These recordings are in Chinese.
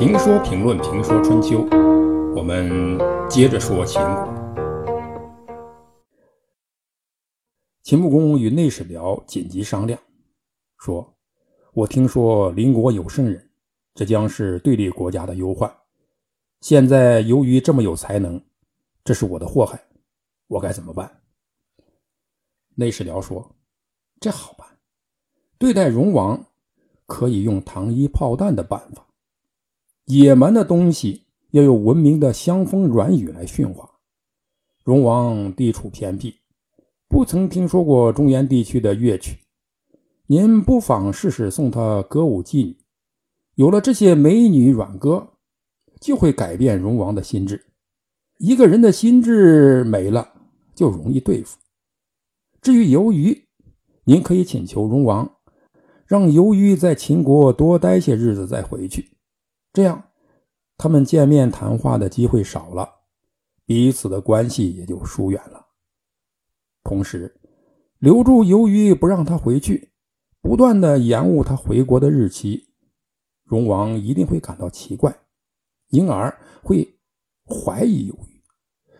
评说评论评说春秋，我们接着说秦国。秦穆公与内史僚紧急商量，说：“我听说邻国有圣人，这将是对立国家的忧患。现在由于这么有才能，这是我的祸害，我该怎么办？”内史僚说：“这好办，对待戎王，可以用糖衣炮弹的办法。野蛮的东西要用文明的香风软语来驯化。荣王地处偏僻，不曾听说过中原地区的乐曲，您不妨试试送他歌舞伎女。有了这些美女软歌，就会改变荣王的心智。一个人的心智没了，就容易对付。”至于由于，您可以请求荣王，让由于在秦国多待些日子再回去，这样他们见面谈话的机会少了，彼此的关系也就疏远了。同时，留住由于不让他回去，不断的延误他回国的日期，荣王一定会感到奇怪，因而会怀疑由于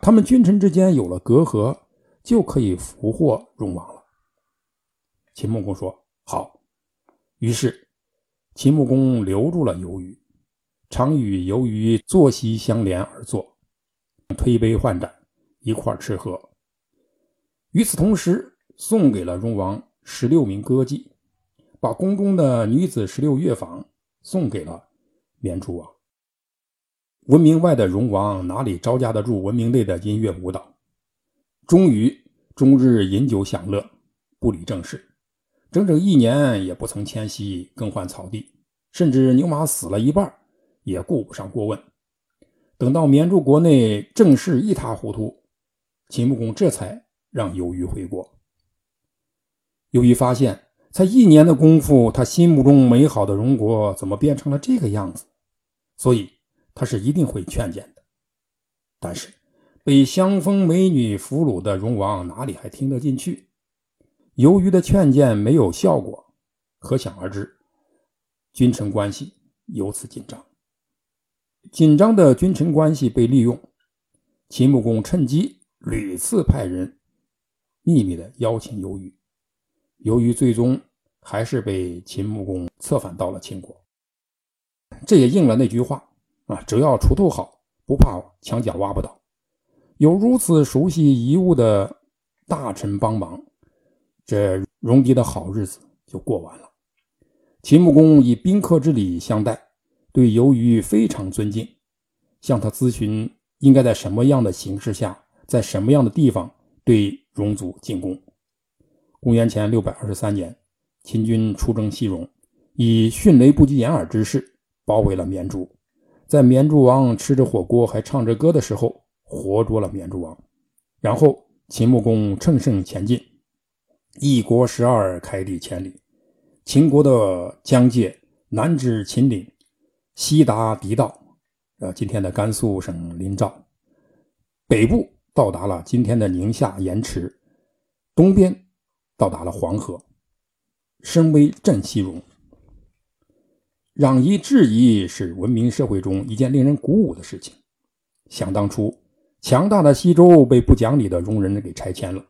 他们君臣之间有了隔阂。就可以俘获荣王了。秦穆公说：“好。”于是，秦穆公留住了游鱼，常与由于坐席相连而坐，推杯换盏，一块吃喝。与此同时，送给了荣王十六名歌妓，把宫中的女子十六乐坊送给了绵竹王。文明外的荣王哪里招架得住文明内的音乐舞蹈？终于，终日饮酒享乐，不理政事，整整一年也不曾迁徙更换草地，甚至牛马死了一半，也顾不上过问。等到绵竹国内政事一塌糊涂，秦穆公这才让游于回国。游于发现，才一年的功夫，他心目中美好的荣国怎么变成了这个样子？所以他是一定会劝谏的，但是。被香风美女俘虏的荣王哪里还听得进去？由于的劝谏没有效果，可想而知，君臣关系由此紧张。紧张的君臣关系被利用，秦穆公趁机屡次派人秘密的邀请由于，由于最终还是被秦穆公策反到了秦国。这也应了那句话啊：只要锄头好，不怕墙角挖不倒。有如此熟悉遗物的大臣帮忙，这戎狄的好日子就过完了。秦穆公以宾客之礼相待，对由于非常尊敬，向他咨询应该在什么样的形势下，在什么样的地方对戎族进攻。公元前六百二十三年，秦军出征西戎，以迅雷不及掩耳之势包围了绵竹，在绵竹王吃着火锅还唱着歌的时候。活捉了绵竹王，然后秦穆公乘胜前进，一国十二，开地千里。秦国的疆界南至秦岭，西达狄道，呃，今天的甘肃省临洮；北部到达了今天的宁夏盐池，东边到达了黄河，声威震西戎。攘夷质疑是文明社会中一件令人鼓舞的事情。想当初。强大的西周被不讲理的戎人给拆迁了。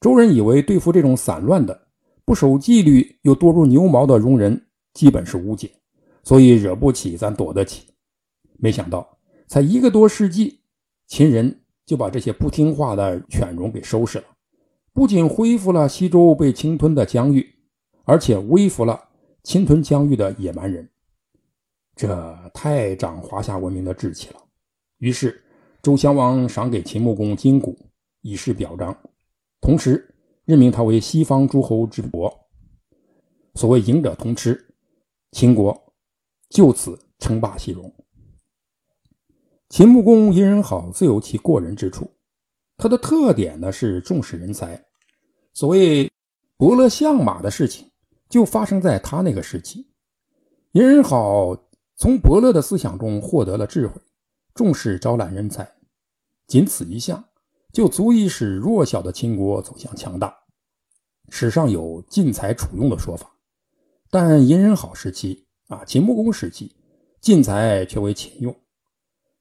周人以为对付这种散乱的、不守纪律又多如牛毛的戎人，基本是无解，所以惹不起咱躲得起。没想到，才一个多世纪，秦人就把这些不听话的犬戎给收拾了，不仅恢复了西周被侵吞的疆域，而且威服了侵吞疆域的野蛮人。这太长华夏文明的志气了。于是。周襄王赏给秦穆公金鼓，以示表彰，同时任命他为西方诸侯之伯。所谓“赢者通吃”，秦国就此称霸西戎。秦穆公为人好，自有其过人之处。他的特点呢是重视人才。所谓“伯乐相马”的事情，就发生在他那个时期。为人好，从伯乐的思想中获得了智慧，重视招揽人才。仅此一项，就足以使弱小的秦国走向强大。史上有“尽才处用”的说法，但殷人好时期啊，秦穆公时期，进才却为秦用。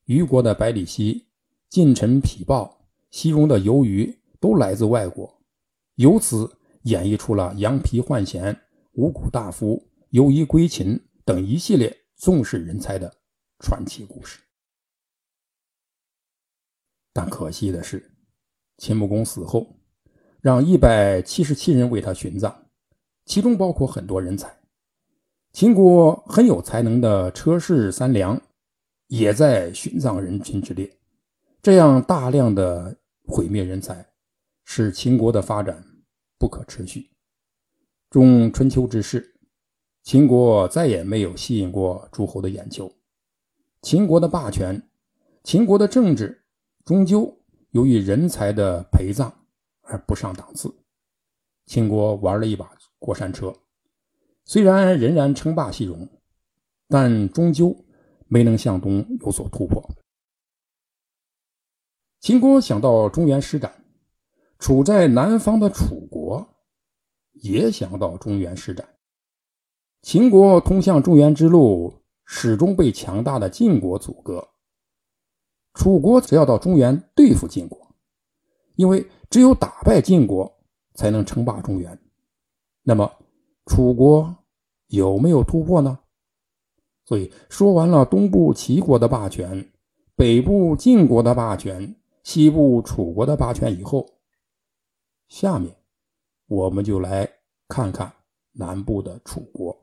虞国的百里奚、晋臣匹豹、西戎的游鱼都来自外国，由此演绎出了羊皮换弦、五谷大夫、游夷归秦等一系列重视人才的传奇故事。但可惜的是，秦穆公死后，让一百七十七人为他殉葬，其中包括很多人才。秦国很有才能的车氏三良，也在殉葬人群之列。这样大量的毁灭人才，使秦国的发展不可持续。中春秋之事，秦国再也没有吸引过诸侯的眼球。秦国的霸权，秦国的政治。终究由于人才的陪葬而不上档次。秦国玩了一把过山车，虽然仍然称霸西戎，但终究没能向东有所突破。秦国想到中原施展，处在南方的楚国也想到中原施展。秦国通向中原之路始终被强大的晋国阻隔。楚国只要到中原对付晋国，因为只有打败晋国，才能称霸中原。那么，楚国有没有突破呢？所以说完了东部齐国的霸权，北部晋国的霸权，西部楚国的霸权以后，下面我们就来看看南部的楚国。